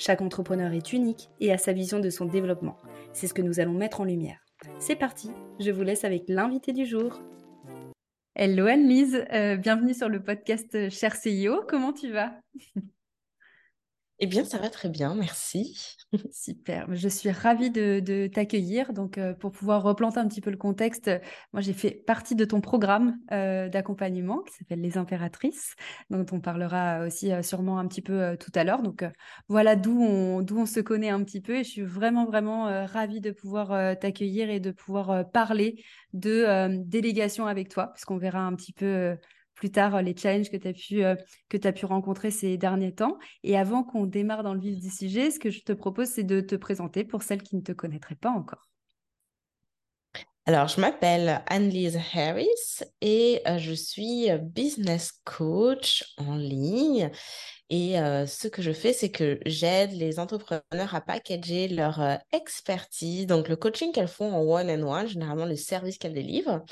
Chaque entrepreneur est unique et a sa vision de son développement. C'est ce que nous allons mettre en lumière. C'est parti, je vous laisse avec l'invité du jour. Hello Anne-Lise, euh, bienvenue sur le podcast Cher CIO, comment tu vas? Eh bien, ça va très bien, merci. Super, je suis ravie de, t'accueillir. Donc, euh, pour pouvoir replanter un petit peu le contexte, moi j'ai fait partie de ton programme euh, d'accompagnement qui s'appelle Les Impératrices, dont on parlera aussi euh, sûrement un petit peu tout à l'heure. Donc, voilà d'où on, d'où on se connaît un petit peu et je suis vraiment, vraiment ravie de pouvoir t'accueillir et de pouvoir parler de délégation avec toi, puisqu'on verra un petit peu plus tard euh, les challenges que tu as, pu, euh, que as pu rencontrer ces derniers temps. Et avant qu'on démarre dans le vif du sujet, ce que je te propose, c'est de te présenter pour celles qui ne te connaîtraient pas encore. Alors, je m'appelle Annelise Harris et euh, je suis business coach en ligne. Et ce que je fais, c'est que j'aide les entrepreneurs à packager leur expertise, donc le coaching qu'elles font en one-on-one, généralement le service qu'elles délivrent,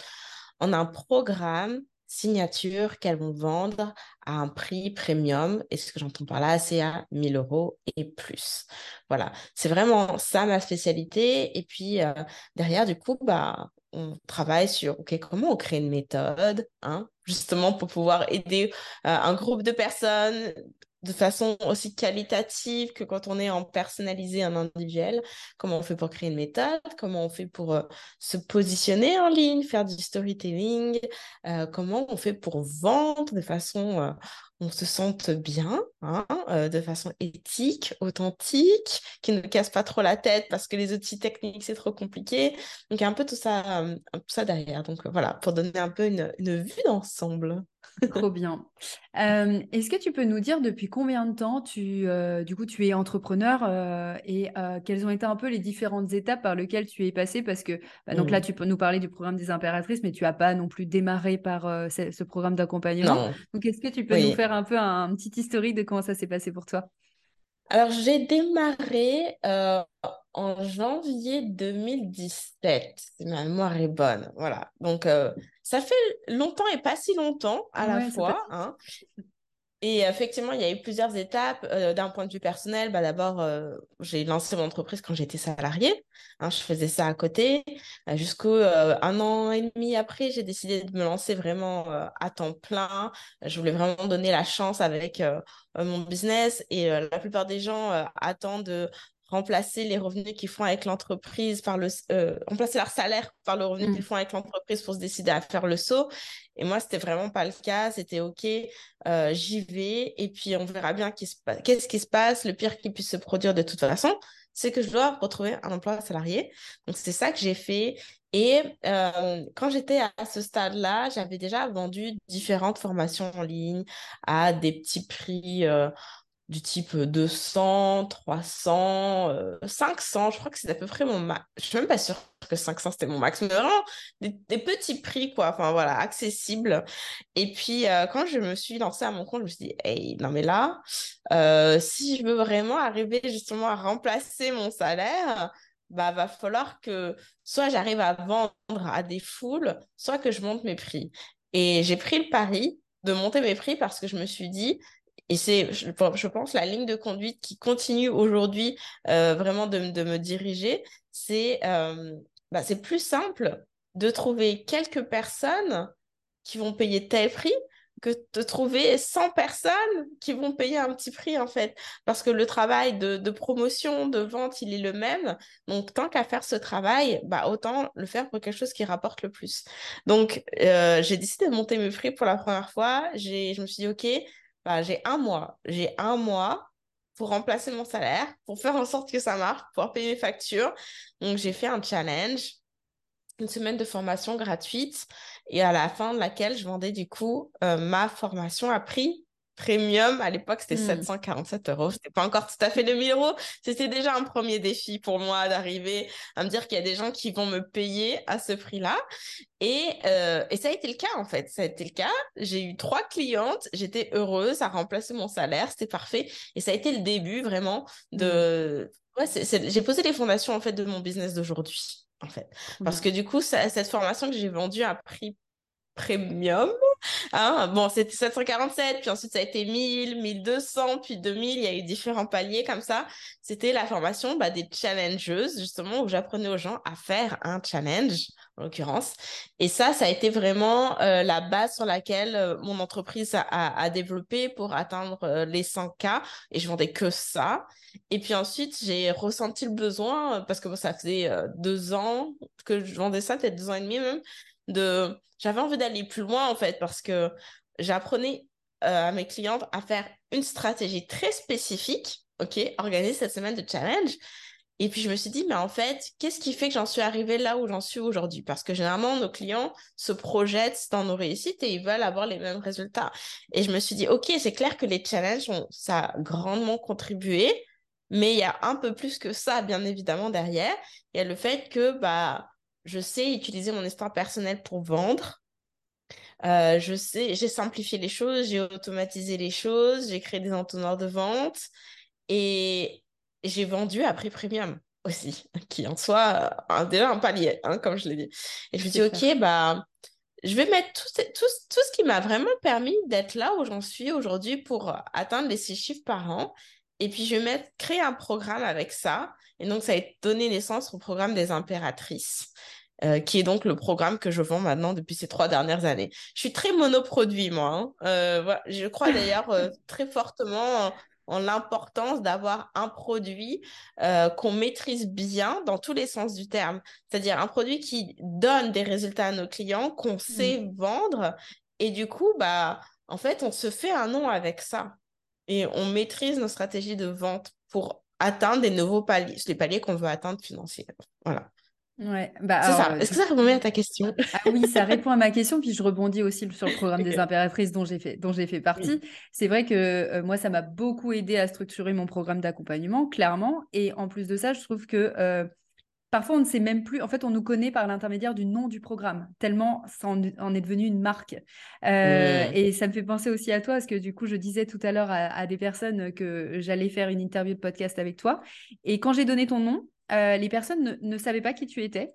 en un programme signature qu'elles vont vendre à un prix premium. Et ce que j'entends par là, c'est à 1000 euros et plus. Voilà, c'est vraiment ça ma spécialité. Et puis euh, derrière, du coup, bah, on travaille sur ok comment on crée une méthode, hein, justement pour pouvoir aider euh, un groupe de personnes de façon aussi qualitative que quand on est en personnalisé un individuel, comment on fait pour créer une méthode, comment on fait pour euh, se positionner en ligne, faire du storytelling, euh, comment on fait pour vendre de façon euh, on se sente bien, hein, de façon éthique, authentique, qui ne casse pas trop la tête parce que les outils techniques c'est trop compliqué. Donc il y a un peu tout ça, tout ça derrière. Donc voilà, pour donner un peu une, une vue d'ensemble. Trop bien. Euh, est-ce que tu peux nous dire depuis combien de temps tu, euh, du coup, tu es entrepreneur euh, et quelles ont été un peu les différentes étapes par lesquelles tu es passé? Parce que bah, donc là, mmh. tu peux nous parler du programme des impératrices, mais tu n'as pas non plus démarré par ce, programme d'accompagnement. Donc, est-ce que tu peux nous faire un peu un, petit historique de comment ça s'est passé pour toi? Alors, j'ai démarré en janvier 2017, si ma mémoire est bonne. Voilà. Donc, ça fait longtemps et pas si longtemps à la fois. Hein. Et effectivement, il y a eu plusieurs étapes euh, d'un point de vue personnel. Bah, D'abord, euh, j'ai lancé mon entreprise quand j'étais salariée. Hein, je faisais ça à côté. Bah, Jusqu'au euh, un an et demi après, j'ai décidé de me lancer vraiment à temps plein. Je voulais vraiment donner la chance avec mon business. Et la plupart des gens attendent remplacer les revenus qu'ils font avec l'entreprise par le euh, remplacer leur salaire par le revenu qu'ils mm. font avec l'entreprise pour se décider à faire le saut. Et moi c'était vraiment pas le cas. C'était ok euh, j'y vais. Et puis on verra bien qu'est-ce qui se passe. Le pire qui puisse se produire de toute façon c'est que je dois retrouver un emploi salarié. Donc c'est ça que j'ai fait. Et euh, quand j'étais à ce stade-là, j'avais déjà vendu différentes formations en ligne à des petits prix du type 200, 300, 500. Je crois que c'est à peu près mon max. Je suis même pas sûre que 500 c'était mon max, mais vraiment des, petits prix, quoi. Enfin voilà, accessibles. Et puis euh, quand je me suis lancée à mon compte, je me suis dit, hey, non mais là, euh, si je veux vraiment arriver justement à remplacer mon salaire, bah va falloir que soit j'arrive à vendre à des foules, soit que je monte mes prix. Et j'ai pris le pari de monter mes prix parce que je me suis dit, et c'est, je, pense, la ligne de conduite qui continue aujourd'hui euh, vraiment de, me diriger. C'est euh, bah, c'est plus simple de trouver quelques personnes qui vont payer tel prix que de trouver 100 personnes qui vont payer un petit prix, en fait. Parce que le travail de, promotion, de vente, il est le même. Donc, tant qu'à faire ce travail, bah, autant le faire pour quelque chose qui rapporte le plus. Donc, euh, j'ai décidé de monter mes prix pour la première fois. Je me suis dit, OK, bah, j'ai un mois. J'ai un mois pour remplacer mon salaire, pour faire en sorte que ça marche, pour pouvoir payer mes factures. Donc, j'ai fait un challenge, une semaine de formation gratuite, et à la fin de laquelle je vendais du coup euh, ma formation à prix premium. À l'époque, c'était 747 hmm. euros. C'était pas encore tout à fait le 1000 euros. C'était déjà un premier défi pour moi d'arriver à me dire qu'il y a des gens qui vont me payer à ce prix-là. Et, euh, et ça a été le cas, en fait. Ça a été le cas. J'ai eu trois clientes. J'étais heureuse. Ça a remplacé mon salaire. C'était parfait. Et ça a été le début, vraiment, de... Hmm. Ouais, j'ai posé les fondations, en fait, de mon business d'aujourd'hui en fait. Parce que du coup, cette formation que j'ai vendue à prix premium. Hein, bon, c'était 747, puis ensuite ça a été 1000, 1200, puis 2000. Il y a eu différents paliers comme ça. C'était la formation bah, des challengeuses, justement, où j'apprenais aux gens à faire un challenge, en l'occurrence. Et ça, ça a été vraiment euh, la base sur laquelle euh, mon entreprise a, développé pour atteindre euh, les 100K. Et je vendais que ça. Et puis ensuite, j'ai ressenti le besoin, parce que ça faisait deux ans que je vendais ça, peut-être deux ans et demi même, de j'avais envie d'aller plus loin en fait parce que j'apprenais euh, à mes clientes à faire une stratégie très spécifique, ok, organiser cette semaine de challenge. Et puis je me suis dit, mais en fait, qu'est-ce qui fait que j'en suis arrivée là où j'en suis aujourd'hui? Parce que généralement, nos clients se projettent dans nos réussites et ils veulent avoir les mêmes résultats. Et je me suis dit, ok, c'est clair que les challenges, ont, ça a grandement contribué, mais il y a un peu plus que ça, bien évidemment, derrière. Il y a le fait que, bah, je sais utiliser mon histoire personnelle pour vendre. Euh, je sais, j'ai simplifié les choses, j'ai automatisé les choses, j'ai créé des entonnoirs de vente et j'ai vendu à prix premium aussi, qui en soit un, déjà un palier, hein, comme je l'ai dit. Et je me dis, ok, bah, je vais mettre tout, tout, tout ce qui m'a vraiment permis d'être là où j'en suis aujourd'hui pour atteindre les six chiffres par an. Et puis, je vais mettre, créer un programme avec ça. Et donc, ça a donné naissance au programme des impératrices. Euh, qui est donc le programme que je vends maintenant depuis ces trois dernières années. Je suis très monoproduit, moi. Hein. Euh, je crois d'ailleurs euh, très fortement en, l'importance d'avoir un produit qu'on maîtrise bien dans tous les sens du terme. C'est-à-dire un produit qui donne des résultats à nos clients, qu'on mmh. sait vendre. Et du coup, bah, en fait, on se fait un nom avec ça. Et on maîtrise nos stratégies de vente pour atteindre des nouveaux paliers, les paliers qu'on veut atteindre financièrement. Voilà. Ouais, bah c'est ça. Est-ce que ça répond à ta question? Ah oui, ça répond à ma question. Puis je rebondis aussi sur le programme des impératrices dont j'ai fait, dont j'ai fait partie. C'est vrai que euh, moi, ça m'a beaucoup aidé à structurer mon programme d'accompagnement, clairement. Et en plus de ça, je trouve que euh, parfois, on ne sait même plus. En fait, on nous connaît par l'intermédiaire du nom du programme, tellement ça en, est devenu une marque. Euh, et ça me fait penser aussi à toi, parce que du coup, je disais tout à l'heure à, à des personnes que j'allais faire une interview de podcast avec toi. Et quand j'ai donné ton nom, euh, les personnes ne, savaient pas qui tu étais.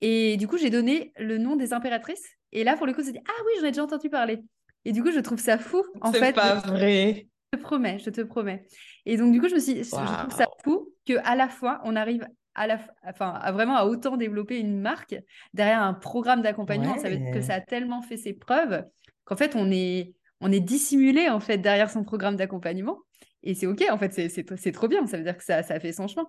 Et du coup, j'ai donné le nom des impératrices. Et là, pour le coup, c'est dit Ah oui, j'en ai déjà entendu parler. Et du coup, je trouve ça fou. En fait, c'est pas vrai. Je te promets, je te promets. Et donc, du coup, je me suis je trouve ça fou qu'à la fois, on arrive à, la, enfin, à vraiment à autant développer une marque derrière un programme d'accompagnement. Ça veut dire que ça a tellement fait ses preuves qu'en fait, on est, on est dissimulé en fait derrière son programme d'accompagnement. Et c'est OK, en fait, c'est trop bien. Ça veut dire que ça, ça a fait son chemin.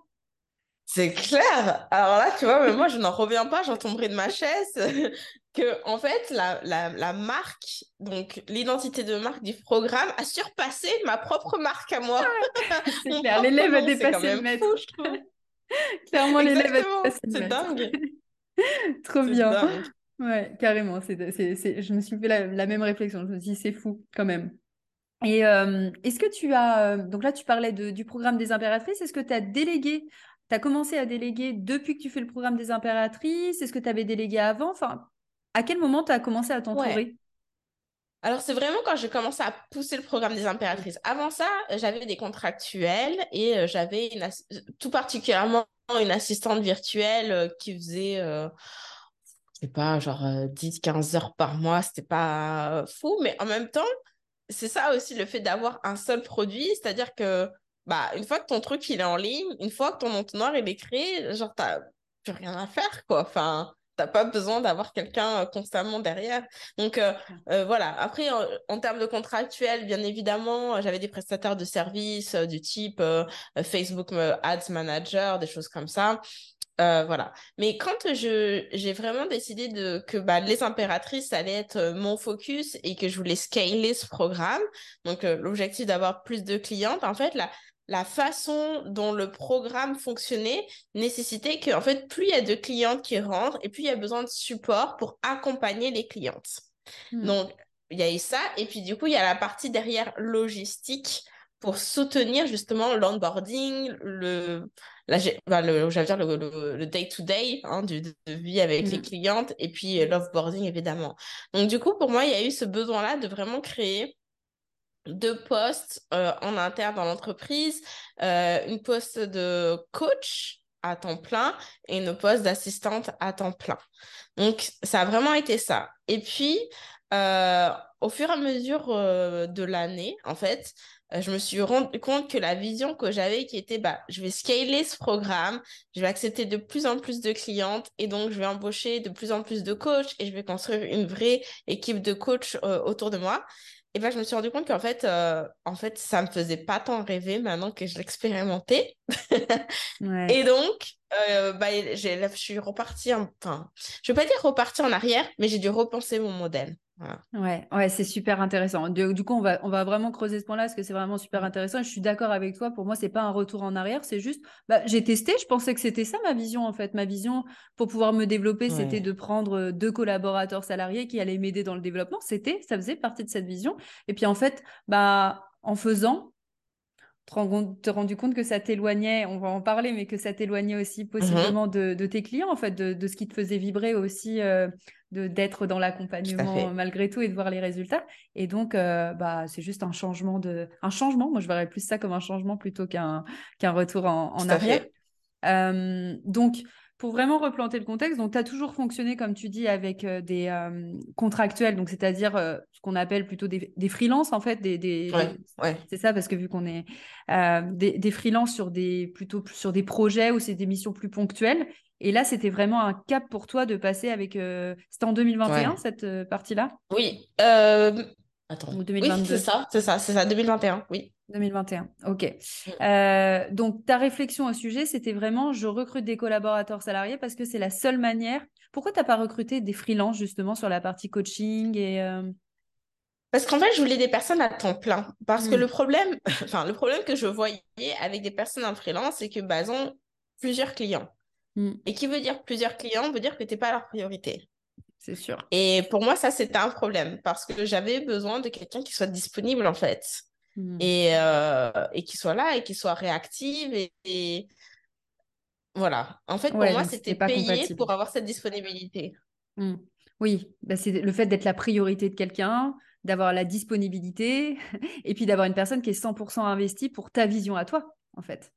C'est clair. Alors là, tu vois, mais moi, je n'en reviens pas, j'en tomberai de ma chaise. que, en fait, la, la, la marque, donc l'identité de marque du programme a surpassé ma propre marque à moi. c'est clair, l'élève a dépassé le maître. je trouve. Clairement, l'élève a dépassé le maître. C'est dingue. Trop bien. Dingue. Ouais, carrément. C'est, c'est, c'est... Je me suis fait la, la, même réflexion. Je me suis dit, c'est fou quand même. Et euh, est-ce que tu as. Euh, donc là, tu parlais de, du programme des impératrices. Est-ce que tu as délégué tu as commencé à déléguer depuis que tu fais le programme des impératrices? Est-ce que tu avais délégué avant? Enfin, à quel moment tu as commencé à t'entourer? Alors, c'est vraiment quand j'ai commencé à pousser le programme des impératrices. Avant ça, j'avais des contractuels et euh, j'avais tout particulièrement une assistante virtuelle euh, qui faisait, euh, je sais pas, genre 10-15 heures par mois. C'était pas fou, mais en même temps, c'est ça aussi le fait d'avoir un seul produit, c'est-à-dire que bah, une fois que ton truc il est en ligne, une fois que ton entonnoir il est créé, genre, t'as plus rien à faire, quoi. Enfin, n'as pas besoin d'avoir quelqu'un constamment derrière. Donc voilà. Après, en, termes de contractuel, bien évidemment, j'avais des prestataires de services du type Facebook Ads Manager, des choses comme ça. Euh, voilà. Mais quand je j'ai vraiment décidé de que bah, les impératrices allait être euh, mon focus et que je voulais scaler ce programme, donc euh, l'objectif d'avoir plus de clientes, en fait la la façon dont le programme fonctionnait nécessitait que en fait plus il y a de clientes qui rentrent et plus il y a besoin de support pour accompagner les clientes. Hmm. Donc il y a eu ça et puis du coup il y a la partie derrière logistique pour soutenir justement l'onboarding, le, la, le, dire le, day-to-day hein, de, vie avec les mm. clientes et puis euh, l'offboarding évidemment. Donc du coup, pour moi, il y a eu ce besoin-là de vraiment créer deux postes euh, en interne dans l'entreprise, euh, une poste de coach à temps plein et une poste d'assistante à temps plein. Donc, ça a vraiment été ça. Et puis, au fur et à mesure de l'année, en fait, euh, je me suis rendu compte que la vision que j'avais, qui était, bah, je vais scaler ce programme, je vais accepter de plus en plus de clientes et donc je vais embaucher de plus en plus de coachs et je vais construire une vraie équipe de coachs euh, autour de moi. Et ben, je me suis rendu compte qu'en fait, euh, en fait, ça me faisait pas tant rêver maintenant que je l'expérimentais. Et donc, bah, je suis repartie, enfin, je vais pas dire repartie en arrière, mais j'ai dû repenser mon modèle. Ouais, ouais, c'est super intéressant. Du, coup, on va, on va vraiment creuser ce point-là parce que c'est vraiment super intéressant. Je suis d'accord avec toi. Pour moi, c'est pas un retour en arrière, c'est juste, bah, j'ai testé. Je pensais que c'était ça ma vision en fait. Ma vision pour pouvoir me développer, c'était de prendre euh, deux collaborateurs salariés qui allaient m'aider dans le développement. C'était, ça faisait partie de cette vision. Et puis en fait, bah, en faisant, te rendu compte que ça t'éloignait, on va en parler, mais que ça t'éloignait aussi mmh possiblement de, tes clients, en fait, de, ce qui te faisait vibrer aussi, euh, de d'être dans l'accompagnement malgré tout et de voir les résultats. Et donc, euh, bah, c'est juste un changement de, un changement. Moi, je verrais plus ça comme un changement plutôt qu'un qu'un retour en, arrière. Euh, donc, pour vraiment replanter le contexte, donc tu as toujours fonctionné, comme tu dis, avec euh, des euh, contractuels, donc c'est-à-dire euh, ce qu'on appelle plutôt des, des freelances, en fait. Des, C'est ça, parce que vu qu'on est des, des freelances sur des, plutôt sur des projets ou c'est des missions plus ponctuelles. Et là, c'était vraiment un cap pour toi de passer avec. C'était en 2021, cette partie-là? Oui. Attends. Ou 2022. Oui, c'est ça, c'est ça, c'est ça, 2021, oui. 2021, ok. Mm. Euh, donc, ta réflexion au sujet, c'était vraiment je recrute des collaborateurs salariés parce que c'est la seule manière. Pourquoi tu n'as pas recruté des freelances justement sur la partie coaching et euh? Parce qu'en fait, je voulais des personnes à temps plein. Parce que mm. le problème, enfin, le problème que je voyais avec des personnes en freelance, c'est que bah, ont plusieurs clients. Mm. Et qui veut dire plusieurs clients veut dire que tu n'es pas leur priorité. C'est sûr. Et pour moi, ça, c'était un problème parce que j'avais besoin de quelqu'un qui soit disponible en fait. Mmh. et, euh, et qui soit là et qui soit réactive. Et, voilà. En fait, pour moi, c'était payé pour avoir cette disponibilité. Mmh. Oui, bah, c'est le fait d'être la priorité de quelqu'un, d'avoir la disponibilité et puis d'avoir une personne qui est 100% investie pour ta vision à toi, en fait.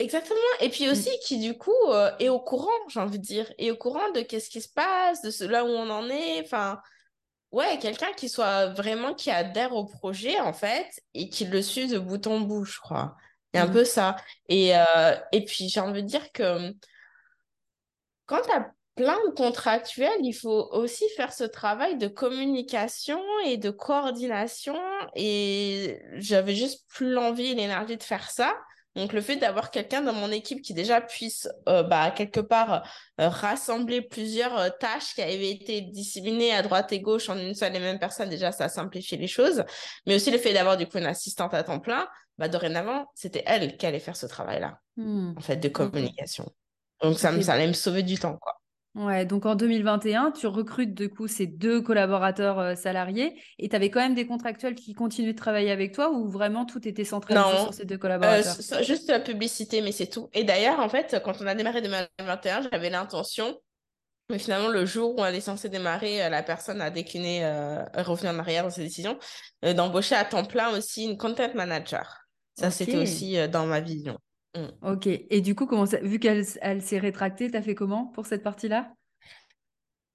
Exactement. Et puis mmh. aussi qui, du coup, euh, est au courant, j'ai envie de dire, est au courant de qu'est-ce qui se passe, de ce, là où on en est. Enfin, Ouais, quelqu'un qui soit vraiment, qui adhère au projet, en fait, et qui le suit de bout en bout, je crois. C'est un mmh. peu ça. Et, euh, et puis, j'ai envie de dire que quand tu as plein de contractuels, il faut aussi faire ce travail de communication et de coordination. Et j'avais juste plus l'envie et l'énergie de faire ça. Donc, le fait d'avoir quelqu'un dans mon équipe qui déjà puisse, euh, bah, quelque part, euh, rassembler plusieurs euh, tâches qui avaient été disséminées à droite et gauche en une seule et même personne, déjà, ça simplifie les choses. Mais aussi le fait d'avoir, du coup, une assistante à temps plein, bah, dorénavant, c'était elle qui allait faire ce travail-là, mmh. en fait, de communication. Donc, ça, ça allait me sauver du temps, quoi. Ouais, donc en 2021, tu recrutes du coup ces deux collaborateurs euh, salariés et tu avais quand même des contractuels qui continuaient de travailler avec toi ou vraiment tout était centralisé sur ces deux collaborateurs? euh, Juste la publicité, mais c'est tout. Et d'ailleurs, en fait, quand on a démarré 2021, j'avais l'intention, mais finalement, le jour où on est censé démarrer, euh, la personne a décliné, revenu en arrière dans ses décisions, d'embaucher à temps plein aussi une content manager. Ça, c'était aussi dans ma vision. Mm. Ok. Et du coup, comment vu qu'elle elle, s'est rétractée, t'as fait comment pour cette partie-là?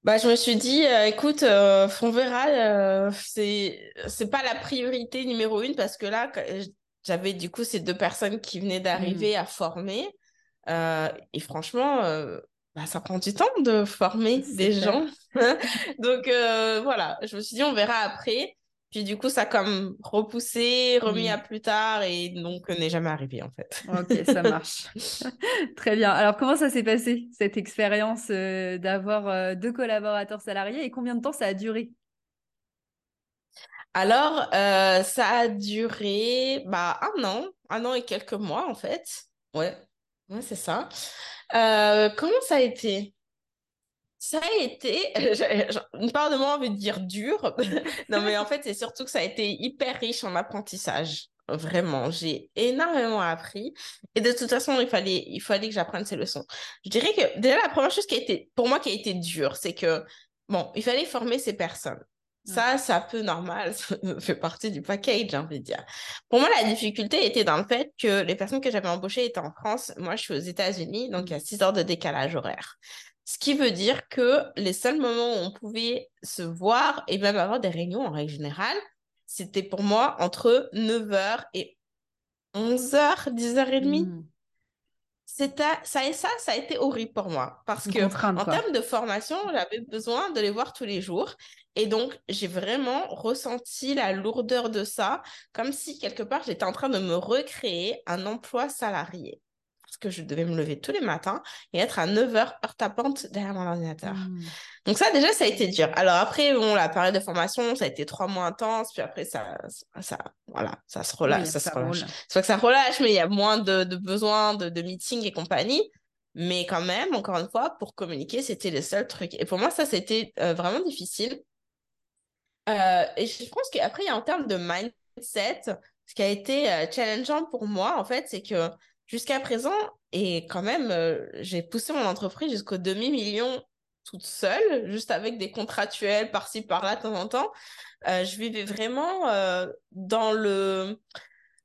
Bah, je me suis dit, euh, écoute, euh, on verra, euh, c'est c'est pas la priorité numéro une parce que là, j'avais du coup ces deux personnes qui venaient d'arriver mm. à former. et franchement, bah, ça prend du temps de former des gens. Donc voilà, je me suis dit, on verra après. Puis du coup, ça a comme repoussé, remis à plus tard et donc n'est jamais arrivé en fait. Ok, ça marche. Très bien. Alors, comment ça s'est passé, cette expérience euh, d'avoir euh, deux collaborateurs salariés et combien de temps ça a duré? Alors, euh, ça a duré bah, un an, un an et quelques mois en fait. Ouais, ouais, c'est ça. Euh, comment ça a été? Ça a été, une part de moi envie de dire dur. Non, mais en fait, c'est surtout que ça a été hyper riche en apprentissage. Vraiment, j'ai énormément appris. Et de toute façon, il fallait, il fallait que j'apprenne ces leçons. Je dirais que déjà, la première chose qui a été, pour moi, qui a été dure, c'est que, bon, il fallait former ces personnes. Ouais. Ça, c'est un peu normal, ça fait partie du package, j'ai envie de dire. Pour moi, la difficulté était dans le fait que les personnes que j'avais embauchées étaient en France. Moi, je suis aux États-Unis, donc il y a 6 heures de décalage horaire. Ce qui veut dire que les seuls moments où on pouvait se voir et même avoir des réunions en règle générale, c'était pour moi entre 9h et 11h, 10h30. Hmm. C'était ça et ça, ça a été horrible pour moi parce que en termes de formation, j'avais besoin de les voir tous les jours et donc j'ai vraiment ressenti la lourdeur de ça, comme si quelque part j'étais en train de me recréer un emploi salarié parce que je devais me lever tous les matins et être à 9h heure tapante derrière mon ordinateur. Hmm. Donc ça, déjà, ça a été dur. Alors après, bon, la période de formation, ça a été trois mois intense, puis après, ça, ça, voilà, ça se relâche, Oui, ça, ça se relâche. roule. C'est pas que ça relâche, mais il y a moins de, de besoins de, de meetings et compagnie. Mais quand même, encore une fois, pour communiquer, c'était le seul truc. Et pour moi, ça, c'était euh, vraiment difficile. Euh, et je pense qu'après, en termes de mindset, ce qui a été euh, challengeant pour moi, en fait, c'est que jusqu'à présent, et quand même, euh, j'ai poussé mon entreprise jusqu'au demi-million toute seule, juste avec des contractuels par-ci, par-là, de temps en temps. Euh, je vivais vraiment euh, dans le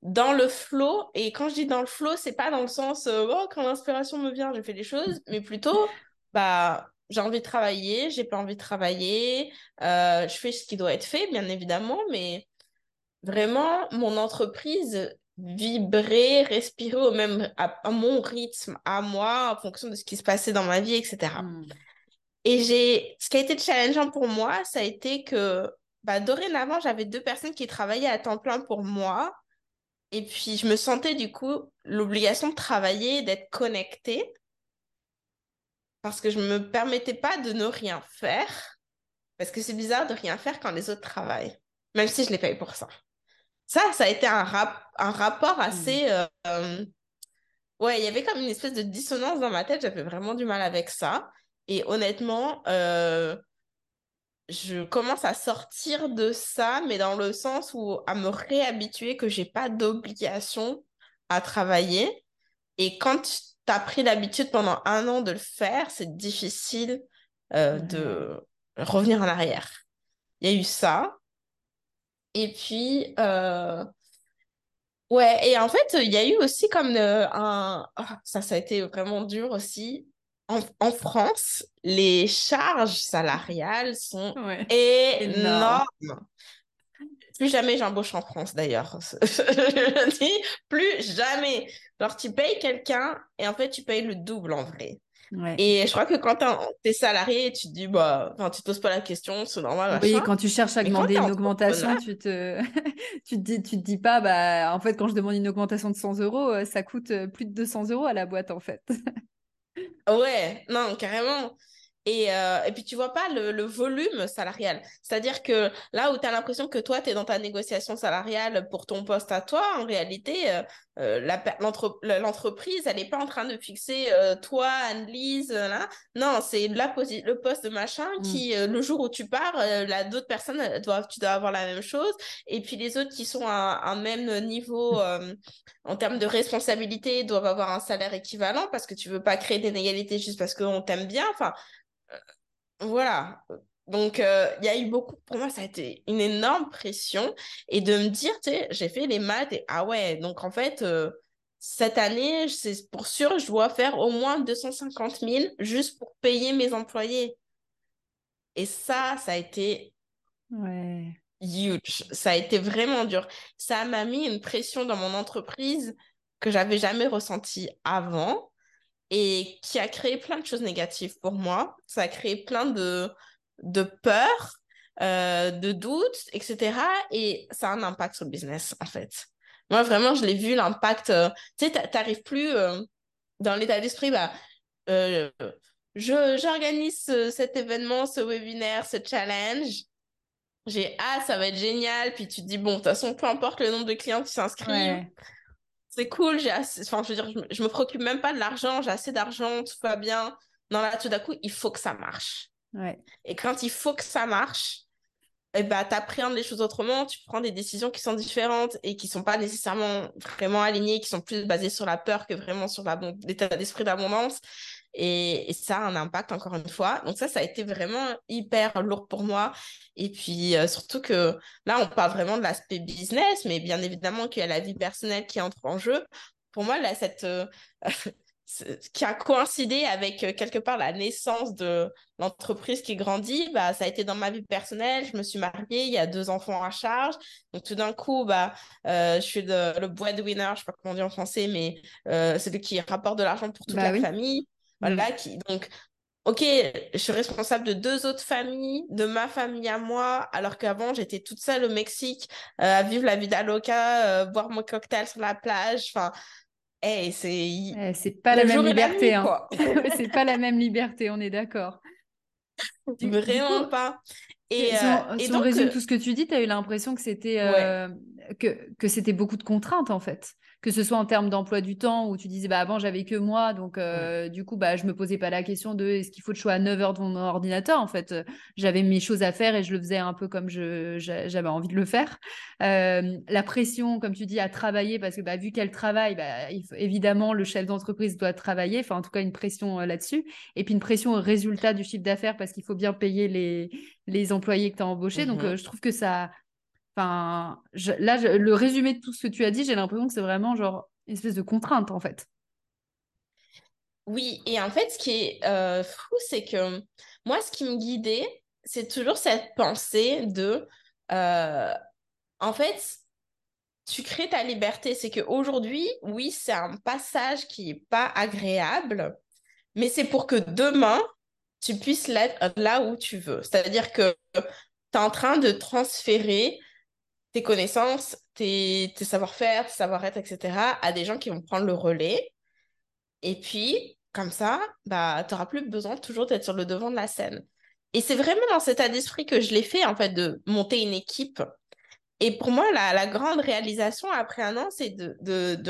dans le flow. Et quand je dis dans le flow, c'est pas dans le sens oh, quand l'inspiration me vient, je fais les choses, mais plutôt bah j'ai envie de travailler, j'ai pas envie de travailler, je fais ce qui doit être fait, bien évidemment, mais vraiment mon entreprise vibrait, respirait au même à, à mon rythme, à moi, en fonction de ce qui se passait dans ma vie, etc. Hmm. Et j'ai, ce qui a été challengeant pour moi, ça a été que bah, dorénavant, j'avais deux personnes qui travaillaient à temps plein pour moi. Et puis, je me sentais du coup l'obligation de travailler, d'être connectée, parce que je ne me permettais pas de ne rien faire, parce que c'est bizarre de rien faire quand les autres travaillent, même si je les paye pour ça. Ça, ça a été un, rap un rapport assez... Euh, euh, ouais, il y avait comme une espèce de dissonance dans ma tête, j'avais vraiment du mal avec ça. Et honnêtement, euh, je commence à sortir de ça, mais dans le sens où à me réhabituer que j'ai pas d'obligation à travailler. Et quand tu as pris l'habitude pendant un an de le faire, c'est difficile euh, de revenir en arrière. Il y a eu ça. Et puis, euh... ouais, et en fait, il y a eu aussi comme euh, un... Oh, ça, ça a été vraiment dur aussi. En, en France, les charges salariales sont Ouais. énormes. Énorme. Plus jamais j'embauche en France d'ailleurs. Je dis plus jamais. Genre, tu payes quelqu'un et en fait, tu payes le double en vrai. Ouais. Et je crois que quand t'es salarié, tu te dis, bah, enfin, tu te poses pas la question, c'est normal, Oui, quand tu cherches à demander une augmentation, tu te... tu te dis, tu te dis pas, bah, en fait, quand je demande une augmentation de 100 euros, euh, ça coûte euh, plus de 200 euros à la boîte, en fait. ouais, non, carrément. Et, euh, et puis tu vois pas le, le volume salarial. C'est-à-dire que là où tu as l'impression que toi, tu es dans ta négociation salariale pour ton poste à toi, en réalité, euh, euh, l'entreprise, elle n'est pas en train de fixer euh, toi, Anne-Lise, euh, là. Non, c'est la posi- le poste de machin Mm. qui, euh, le jour où tu pars, euh, là, d'autres personnes doivent, tu dois avoir la même chose. Et puis les autres qui sont à un même niveau euh, en termes de responsabilité doivent avoir un salaire équivalent parce que tu veux pas créer d'inégalités juste parce qu'on t'aime bien. Enfin, voilà. Donc, euh, il y a eu beaucoup, pour moi, ça a été une énorme pression. Et de me dire, tu sais, j'ai fait les maths et ah ouais, donc en fait, euh, cette année, c'est pour sûr, je dois faire au moins 250 000 juste pour payer mes employés. Et ça, ça a été Ouais. huge. Ça a été vraiment dur. Ça m'a mis une pression dans mon entreprise que j'avais jamais ressentie avant. Et qui a créé plein de choses négatives pour moi. Ça a créé plein de, de peurs, euh, de doutes, etc. Et ça a un impact sur le business, en fait. Moi, vraiment, je l'ai vu, l'impact. Euh, tu sais, t'arrives plus euh, dans l'état d'esprit, bah, j'organise cet événement, ce webinaire, ce challenge. J'ai hâte, ça va être génial. Puis tu te dis, bon, de toute façon, peu importe le nombre de clients qui s'inscrivent, c'est cool. J'ai enfin, je veux dire, je me, me préoccupe même pas de l'argent, j'ai assez d'argent, tout va bien. Non, là, tout d'un coup, il faut que ça marche. Ouais. Et quand il faut que ça marche, eh ben, tu appréhendes les choses autrement, tu prends des décisions qui sont différentes et qui sont pas nécessairement vraiment alignées, qui sont plus basées sur la peur que vraiment sur l'état d'esprit d'abondance. Et, ça a un impact encore une fois. Donc ça, ça a été vraiment hyper lourd pour moi. Et puis euh, surtout que là, on parle vraiment de l'aspect business, mais bien évidemment qu'il y a la vie personnelle qui entre en jeu. Pour moi, là, cette, euh, qui a coïncidé avec euh, quelque part la naissance de l'entreprise qui grandit, bah, ça a été dans ma vie personnelle. Je me suis mariée, il y a deux enfants à charge. Donc tout d'un coup, bah, je suis le, le breadwinner, je ne sais pas comment on dit en français, mais c'est celui qui rapporte de l'argent pour toute bah la famille. Voilà, mm. qui, donc, ok, je suis responsable de deux autres familles, de ma famille à moi, alors qu'avant, j'étais toute seule au Mexique, euh, à vivre la vie d'Aloca, euh, boire mon cocktail sur la plage. Enfin, hey, c'est. c'est pas la même liberté. Hein. c'est pas la même liberté, on est d'accord. Vraiment pas. Et, si on, euh, donc, résume tout ce que tu dis, tu as eu l'impression que c'était que, que c'était beaucoup de contraintes en fait que ce soit en termes d'emploi du temps où tu disais bah avant j'avais que moi donc euh, du coup bah je me posais pas la question de est-ce qu'il faut que je sois à 9 heures devant mon ordinateur en fait? Euh, j'avais mes choses à faire et je le faisais un peu comme je j'avais envie de le faire. Euh, la pression comme tu dis à travailler parce que bah, vu qu'elle travaille bah, évidemment le chef d'entreprise doit travailler. Enfin en tout cas une pression là-dessus. Et puis une pression au résultat du chiffre d'affaires parce qu'il faut bien payer les les employés que tu as embauchés. Donc mmh je trouve que ça Enfin, là, le résumé de tout ce que tu as dit, j'ai l'impression que c'est vraiment genre une espèce de contrainte en fait. Oui, et en fait, ce qui est euh, fou, c'est que moi, ce qui me guidait, c'est toujours cette pensée de, euh, en fait, tu crées ta liberté. C'est qu'aujourd'hui, oui, c'est un passage qui n'est pas agréable, mais c'est pour que demain, tu puisses l'être là où tu veux. C'est-à-dire que tu es en train de transférer tes connaissances, tes, savoir-faire, tes savoir-être, etc., à des gens qui vont prendre le relais. Et puis, comme ça, bah, tu n'auras plus besoin toujours d'être sur le devant de la scène. Et c'est vraiment dans cet état d'esprit que je l'ai fait, en fait, de monter une équipe. Et pour moi, la, grande réalisation après un an, c'est de,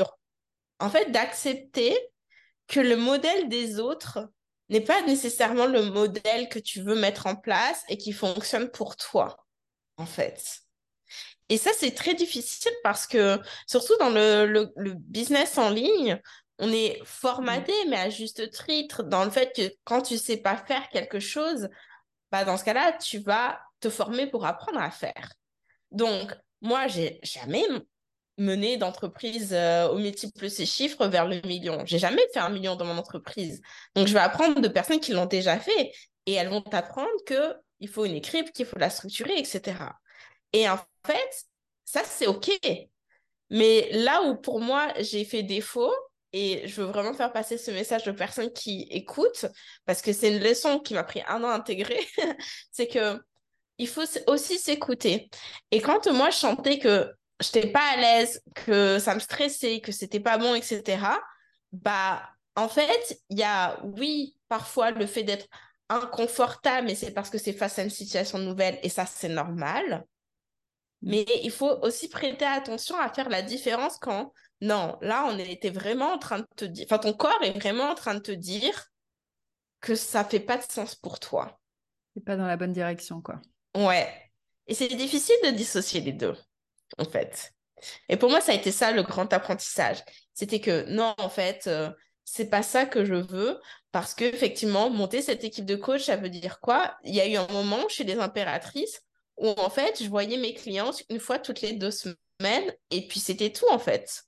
en fait, d'accepter que le modèle des autres n'est pas nécessairement le modèle que tu veux mettre en place et qui fonctionne pour toi, en fait. Et ça, c'est très difficile parce que, surtout dans le, le, business en ligne, on est formaté, mmh. mais à juste titre, dans le fait que quand tu sais pas faire quelque chose, bah dans ce cas-là, tu vas te former pour apprendre à faire. Donc, moi, j'ai jamais mené d'entreprise euh, au multiple ces chiffres vers le million. J'ai jamais fait un million dans mon entreprise. Donc, je vais apprendre de personnes qui l'ont déjà fait et elles vont t'apprendre que il faut une équipe, qu'il faut la structurer, etc. Et en fait, ça, c'est OK. Mais là où pour moi, j'ai fait défaut, et je veux vraiment faire passer ce message aux personnes qui écoutent, parce que c'est une leçon qui m'a pris un an à intégrer, c'est que il faut aussi s'écouter. Et quand moi, je sentais que je n'étais pas à l'aise, que ça me stressait, que c'était pas bon, etc., bah, en fait, il y a, oui, parfois le fait d'être inconfortable, mais c'est parce que c'est face à une situation nouvelle, et ça, c'est normal. Mais il faut aussi prêter attention à faire la différence quand, non, là, on était vraiment en train de te dire, enfin, ton corps est vraiment en train de te dire que ça fait pas de sens pour toi. C'est pas dans la bonne direction, quoi. Ouais. Et c'est difficile de dissocier les deux, en fait. Et pour moi, ça a été ça le grand apprentissage. C'était que non, en fait, euh, c'est pas ça que je veux parce que effectivement, monter cette équipe de coach, ça veut dire quoi? Il y a eu un moment chez les impératrices où en fait, je voyais mes clients une fois toutes les deux semaines et puis c'était tout en fait.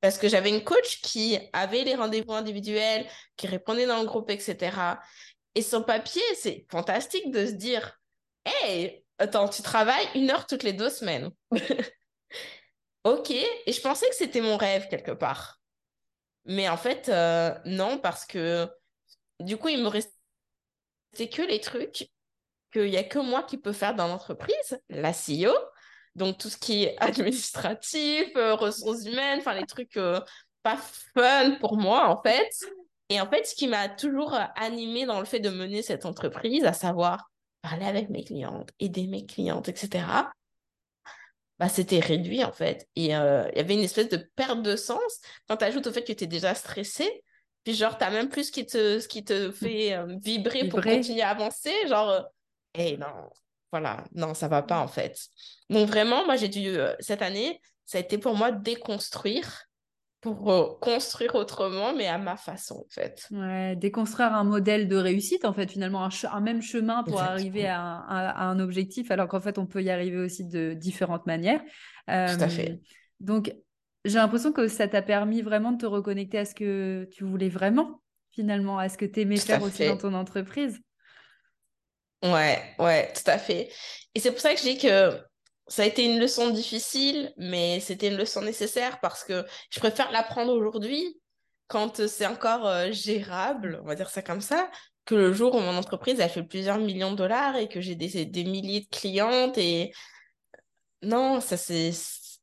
Parce que j'avais une coach qui avait les rendez-vous individuels, qui répondait dans le groupe, etc. Et son papier, c'est fantastique de se dire Hey, attends, tu travailles une heure toutes les deux semaines. ok. Et je pensais que c'était mon rêve quelque part. Mais en fait, euh, non, parce que du coup, il me restait que les trucs qu'il n'y a que moi qui peux faire dans l'entreprise, la CEO. Donc, tout ce qui est administratif, euh, ressources humaines, enfin, les trucs euh, pas fun pour moi, en fait. Et en fait, ce qui m'a toujours animé dans le fait de mener cette entreprise, à savoir parler avec mes clientes, aider mes clientes, etc., bah, c'était réduit, en fait. Et euh, il y avait une espèce de perte de sens quand tu ajoutes au fait que tu es déjà stressé. Puis, genre, tu as même plus ce qui te, ce qui te fait vibrer, pour continuer à avancer. Genre, hé, non, voilà, non, ça va pas, en fait. Donc, vraiment, moi, j'ai dû, cette année, ça a été pour moi déconstruire pour euh, construire autrement, mais à ma façon, en fait. Ouais, déconstruire un modèle de réussite, en fait, finalement, un, même chemin pour arriver à, un objectif, alors qu'en fait, on peut y arriver aussi de différentes manières. Tout à fait. Euh, donc, j'ai l'impression que ça t'a permis vraiment de te reconnecter à ce que tu voulais vraiment, finalement, à ce que tu aimais faire aussi dans ton entreprise. Ouais, ouais, tout à fait. Et c'est pour ça que je dis que ça a été une leçon difficile, mais c'était une leçon nécessaire parce que je préfère l'apprendre aujourd'hui quand c'est encore euh, gérable, on va dire ça comme ça, que le jour où mon entreprise a fait plusieurs millions de dollars et que j'ai des, des milliers de clientes et non, ça c'est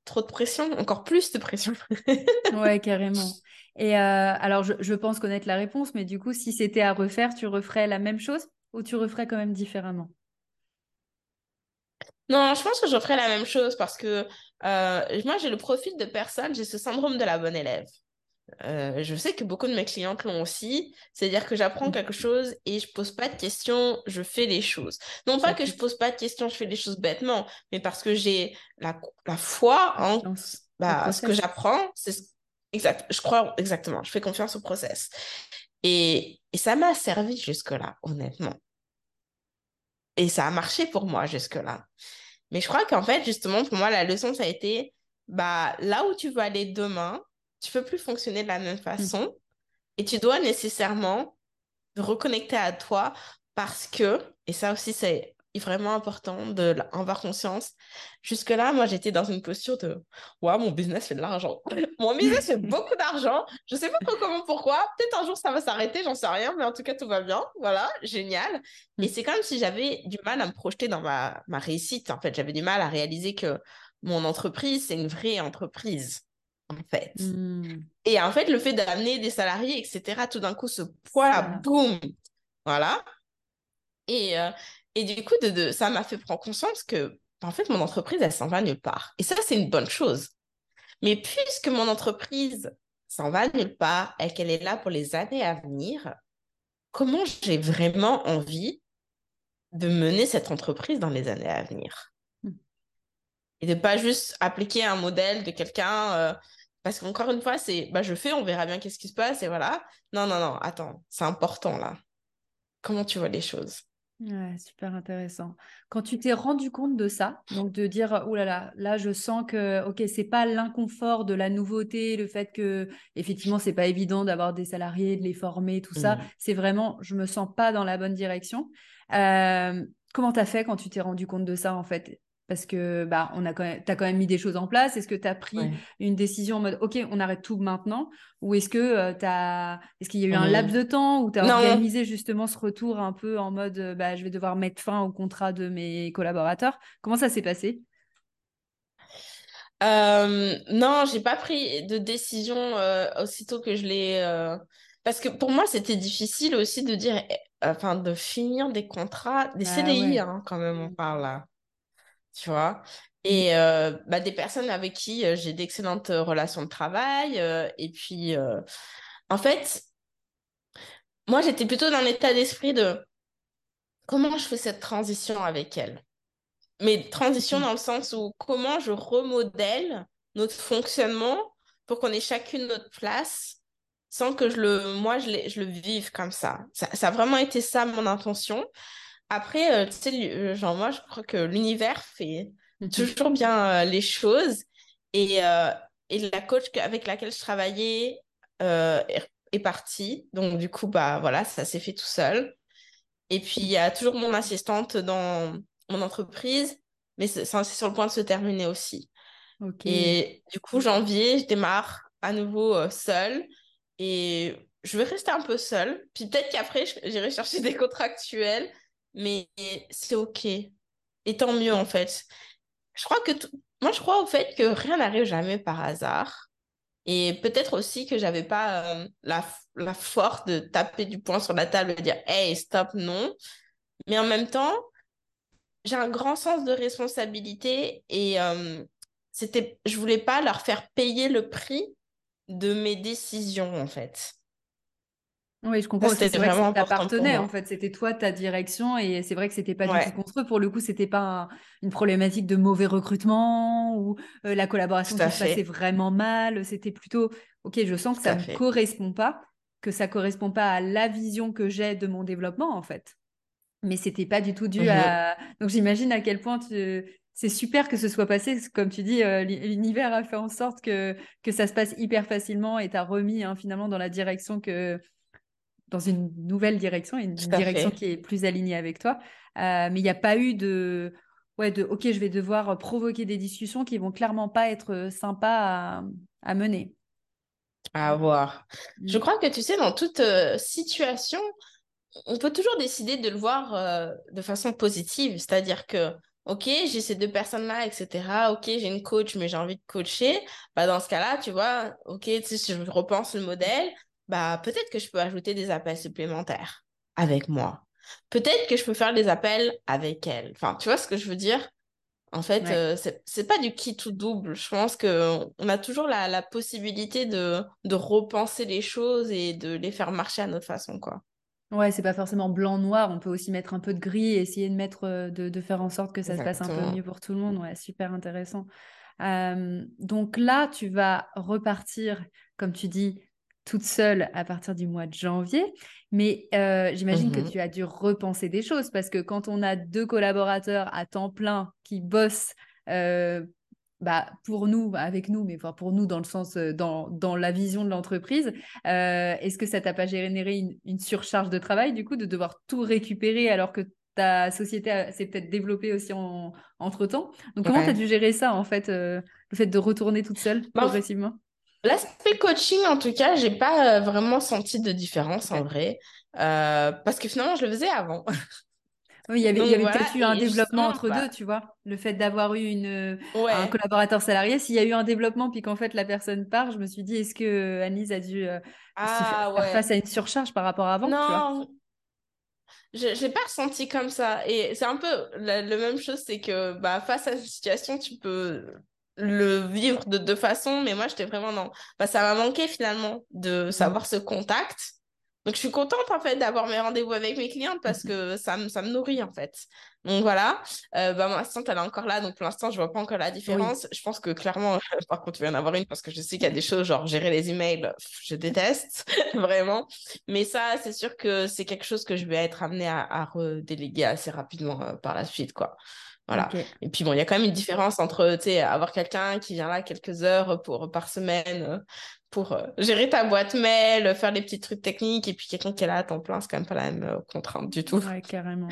trop de pression, encore plus de pression. ouais, carrément. Et euh, alors, je, je, pense connaître la réponse, mais du coup, si c'était à refaire, tu referais la même chose? Ou tu referais quand même différemment? Non, je pense que je ferais la même chose parce que euh, moi, j'ai le profil de personne, j'ai ce syndrome de la bonne élève. Euh, je sais que beaucoup de mes clientes l'ont aussi, c'est-à-dire que j'apprends quelque chose et je pose pas de questions, je fais les choses. Non pas que je pose pas de questions, je fais les choses bêtement, mais parce que j'ai la, la foi en bah, ce que j'apprends, c'est exact. Je crois exactement, je fais confiance au process. Et, et ça m'a servi jusque-là, honnêtement. Et ça a marché pour moi jusque-là. Mais je crois qu'en fait, justement, pour moi, la leçon, ça a été, bah, là où tu veux aller demain, tu peux plus fonctionner de la même façon. Et tu dois nécessairement te reconnecter à toi parce que, et ça aussi, c'est vraiment important de avoir conscience. Jusque-là, moi, j'étais dans une posture de Ouais, mon business fait de l'argent. mon business fait beaucoup d'argent. Je sais pas trop comment, pourquoi. Peut-être un jour ça va s'arrêter, j'en sais rien, mais en tout cas, tout va bien. Voilà, génial. Et mm. c'est comme si j'avais du mal à me projeter dans ma, ma réussite. En fait, j'avais du mal à réaliser que mon entreprise, c'est une vraie entreprise. En fait. Mm. Et en fait, le fait d'amener des salariés, etc., tout d'un coup, ce poids, boum, voilà. Et, euh, et du coup, de, ça m'a fait prendre conscience que, en fait, mon entreprise, elle s'en va nulle part. Et ça, c'est une bonne chose. Mais puisque mon entreprise s'en va nulle part et qu'elle est là pour les années à venir, comment j'ai vraiment envie de mener cette entreprise dans les années à venir? Hmm. Et de pas juste appliquer un modèle de quelqu'un, euh, parce qu'encore une fois, c'est bah, je fais, on verra bien qu'est-ce qui se passe, et voilà. Non, non, non, attends, c'est important là. Comment tu vois les choses? Ouais, super intéressant. Quand tu t'es rendu compte de ça, donc de dire, oh là là, là je sens que, ok, c'est pas l'inconfort de la nouveauté, le fait que, effectivement, c'est pas évident d'avoir des salariés, de les former, tout ça. Mmh. C'est vraiment, je me sens pas dans la bonne direction. Euh, comment tu as fait quand tu t'es rendu compte de ça, en fait? Parce que bah, on a quand même, as quand même mis des choses en place. Est-ce que tu as pris une décision en mode OK, on arrête tout maintenant? Ou est-ce que euh, as... est-ce qu'il y a eu un laps de temps où tu as organisé justement ce retour un peu en mode euh, bah, je vais devoir mettre fin au contrat de mes collaborateurs? Comment ça s'est passé? Euh, Non, j'ai pas pris de décision euh, aussitôt que je l'ai. Parce que pour moi, c'était difficile aussi de dire, eh, enfin, de finir des contrats, des bah CDI, hein, quand même, on parle là tu vois. Et euh, bah, des personnes avec qui euh, j'ai d'excellentes euh, relations de travail. et puis, en fait, moi, j'étais plutôt dans l'état d'esprit de comment je fais cette transition avec elle. Mais transition dans le sens où comment je remodèle notre fonctionnement pour qu'on ait chacune notre place sans que je le, moi, je, je le vive comme ça. ça. Ça a vraiment été ça mon intention. Après, euh, tu sais, euh, genre moi, je crois que l'univers fait mhm. toujours bien euh, les choses. Et, et la coach avec laquelle je travaillais est, partie. Donc, du coup, bah voilà, ça s'est fait tout seul. Et puis, il y a toujours mon assistante dans mon entreprise, mais c'est sur le point de se terminer aussi. Et du coup, janvier, je démarre à nouveau seule. et je vais rester un peu seule. Puis peut-être qu'après, j'irai chercher des contractuels, mais c'est OK. Et tant mieux, en fait. Je crois que moi, je crois au fait que rien n'arrive jamais par hasard. Et peut-être aussi que j'avais pas euh, la, la force de taper du poing sur la table et de dire Hey, stop, non. Mais en même temps, j'ai un grand sens de responsabilité et euh, c'était, je voulais pas leur faire payer le prix de mes décisions, en fait. Oui, je comprends. C'est vrai que ça t'appartenait, en fait. C'était toi, ta direction. Et c'est vrai que c'était pas du tout contre eux. Pour le coup, c'était pas une problématique de mauvais recrutement ou euh, la collaboration qui se passait vraiment mal. C'était plutôt, OK, je sens que ça ne correspond pas, que ça correspond pas à la vision que j'ai de mon développement, en fait. Mais c'était pas du tout dû mmh à. Donc, j'imagine à quel point c'est super que ce soit passé. Comme tu dis, euh, l'univers a fait en sorte que, que ça se passe hyper facilement et t'as remis hein, finalement dans la direction que dans une nouvelle direction, une, direction qui est plus alignée avec toi. Euh, mais il n'y a pas eu de, ouais, de OK, je vais devoir provoquer des discussions qui vont clairement pas être sympas à, mener. À voir. Je mmh. crois que tu sais, dans toute euh, situation, on peut toujours décider de le voir euh, de façon positive. C'est-à-dire que, OK, j'ai ces deux personnes-là, etc. OK, j'ai une coach, mais j'ai envie de coacher. Bah, dans ce cas-là, tu vois, OK, si je repense le modèle, bah, peut-être que je peux ajouter des appels supplémentaires avec moi. Peut-être que je peux faire des appels avec elle. Enfin, tu vois ce que je veux dire? En fait, euh, c'est pas du qui tout double. Je pense qu'on a toujours la, la possibilité de, de repenser les choses et de les faire marcher à notre façon, quoi. Ouais, c'est pas forcément blanc-noir. On peut aussi mettre un peu de gris et essayer de mettre, euh, de, de faire en sorte que ça se passe un peu mieux pour tout le monde. Ouais, super intéressant. donc là, tu vas repartir, comme tu dis, toute seule à partir du mois de janvier. Mais euh, j'imagine que mmh tu as dû repenser des choses parce que quand on a deux collaborateurs à temps plein qui bossent euh, bah, pour nous, avec nous, mais pour nous dans le sens, euh, dans, dans la vision de l'entreprise, est-ce que ça t'a pas généré une, surcharge de travail du coup de devoir tout récupérer alors que ta société s'est peut-être développée aussi en, entre temps Donc comment tu as dû gérer ça en fait, le fait de retourner toute seule bah, progressivement? L'aspect coaching, en tout cas, j'ai pas euh, vraiment senti de différence en vrai. Euh, parce que finalement, je le faisais avant. Oui, il y avait, peut-être eu un développement entre deux, tu vois. Le fait d'avoir eu une, un collaborateur salarié, s'il y a eu un développement puis qu'en fait la personne part, je me suis dit, est-ce que Anise a dû euh, ah, faire face à une surcharge par rapport à avant Non, je n'ai pas ressenti comme ça. Et c'est un peu la, même chose, c'est que bah, face à cette situation, tu peux le vivre de deux façons, mais moi, j'étais vraiment dans... Bah, ça m'a manqué finalement de savoir ce contact. Donc, je suis contente en fait d'avoir mes rendez-vous avec mes clientes parce que ça me, ça me nourrit en fait. Donc, voilà. Euh, bah, ma assistante, elle est encore là. Donc, pour l'instant, je vois pas encore la différence. Je pense que clairement, par contre, il va y en avoir une parce que je sais qu'il y a des choses, genre gérer les emails, je déteste vraiment. Mais ça, c'est sûr que c'est quelque chose que je vais être amenée à, à redéléguer assez rapidement euh, par la suite, quoi. Voilà. Et puis bon, il y a quand même une différence entre, tu sais, avoir quelqu'un qui vient là quelques heures pour, par semaine euh, pour euh, gérer ta boîte mail, faire les petits trucs techniques, et puis quelqu'un qui est là à temps plein, c'est quand même pas la même euh, contrainte du tout. Ouais, carrément.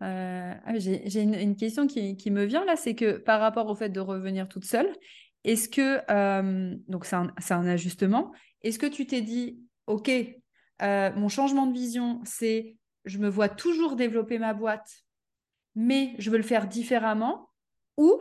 Ah, j'ai une, question qui, qui, me vient là, c'est que par rapport au fait de revenir toute seule, est-ce que, donc c'est un, un, ajustement, est-ce que tu t'es dit, OK, mon changement de vision, c'est je me vois toujours développer ma boîte mais je veux le faire différemment ou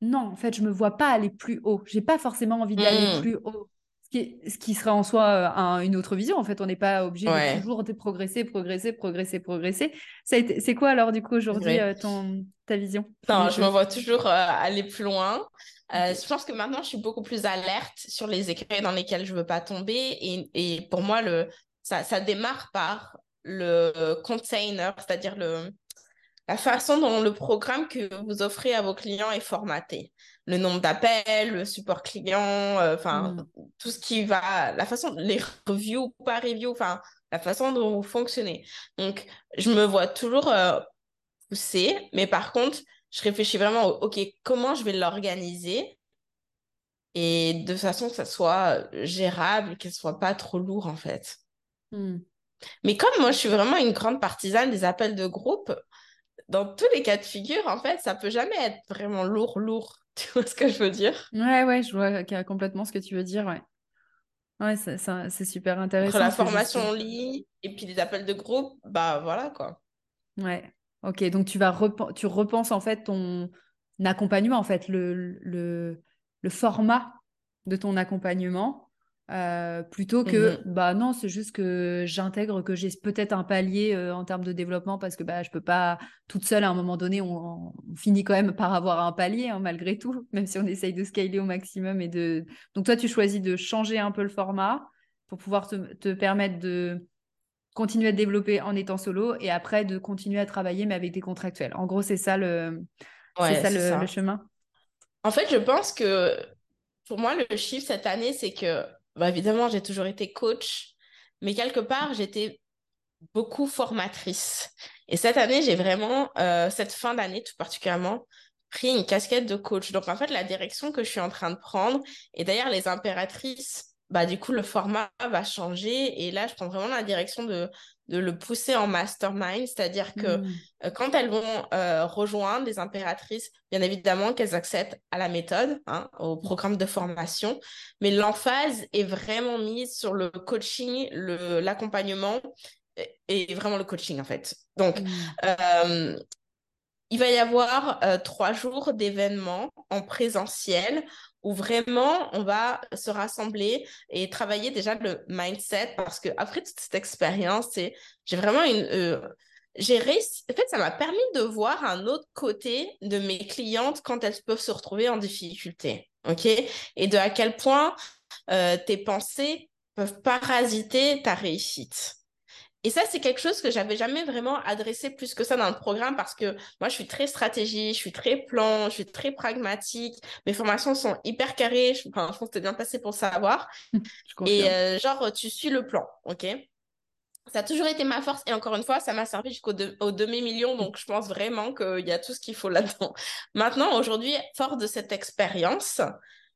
non, en fait, je me vois pas aller plus haut. J'ai pas forcément envie d'aller mmh. plus haut. Ce qui, ce qui, serait en soi euh, une autre vision. En fait, on n'est pas obligé de toujours progresser, progresser, progresser, progresser. C'est quoi alors du coup aujourd'hui euh, ton ta vision Non, je me vois toujours euh, aller plus loin. Je pense que maintenant, je suis beaucoup plus alerte sur les écrits dans lesquels je veux pas tomber. Et, et pour moi, le, ça, ça démarre par le container, c'est-à-dire le, la façon dont le programme que vous offrez à vos clients est formaté. Le nombre d'appels, le support client, euh, enfin, mm. tout ce qui va, la façon, les reviews, pas reviews, enfin, la façon dont vous fonctionnez. Donc, je me vois toujours euh, pousser, mais par contre, je réfléchis vraiment au, OK, comment je vais l'organiser et de façon que ça soit gérable, qu'elle soit pas trop lourd, en fait. Mm. Mais comme moi, je suis vraiment une grande partisane des appels de groupe, dans tous les cas de figure, en fait, ça peut jamais être vraiment lourd, lourd. Tu vois ce que je veux dire? Ouais, ouais, je vois complètement ce que tu veux dire, ouais. Ouais, c'est super intéressant. Entre la formation en ligne et puis les appels de groupe, bah voilà quoi. Ouais. Ok, donc tu vas tu repenses en fait ton accompagnement, en fait, le, le, le format de ton accompagnement euh, plutôt que mmh bah non c'est juste que j'intègre que j'ai peut-être un palier euh, en termes de développement parce que bah je peux pas toute seule à un moment donné on, finit quand même par avoir un palier hein, malgré tout même si on essaye de scaler au maximum et de donc toi tu choisis de changer un peu le format pour pouvoir te, te permettre de continuer à te développer en étant solo et après de continuer à travailler mais avec des contractuels. En gros c'est ça le c'est ça, le, le chemin. En fait je pense que pour moi le chiffre cette année c'est que bah, évidemment, j'ai toujours été coach, mais quelque part, j'étais beaucoup formatrice. Et cette année, j'ai vraiment, euh, cette fin d'année tout particulièrement, pris une casquette de coach. Donc, en fait, la direction que je suis en train de prendre, et d'ailleurs, les impératrices bah, du coup, le format va changer. Et là, je prends vraiment la direction de, de le pousser en mastermind, c'est-à-dire que mmh. euh, quand elles vont euh, rejoindre les impératrices, bien évidemment qu'elles accèdent à la méthode, hein, au programme de formation, mais l'emphase est vraiment mise sur le coaching, l'accompagnement et, vraiment le coaching en fait. Donc, mmh. euh, il va y avoir trois jours d'événements en présentiel où vraiment on va se rassembler et travailler déjà le mindset parce que après toute cette expérience, j'ai vraiment une euh, j'ai réussi en fait ça m'a permis de voir un autre côté de mes clientes quand elles peuvent se retrouver en difficulté, OK? Et de à quel point euh, tes pensées peuvent parasiter ta réussite. Et ça, c'est quelque chose que j'avais jamais vraiment adressé plus que ça dans le programme parce que moi, je suis très stratégie, je suis très plan, je suis très pragmatique. Mes formations sont hyper carrées. Je, enfin, je pense que t'es bien passé pour savoir. et euh, genre, tu suis le plan, ok? Ça a toujours été ma force et encore une fois, ça m'a servi jusqu'au demi-million. Donc, je pense vraiment qu'il y a tout ce qu'il faut là-dedans. Maintenant, aujourd'hui, fort de cette expérience,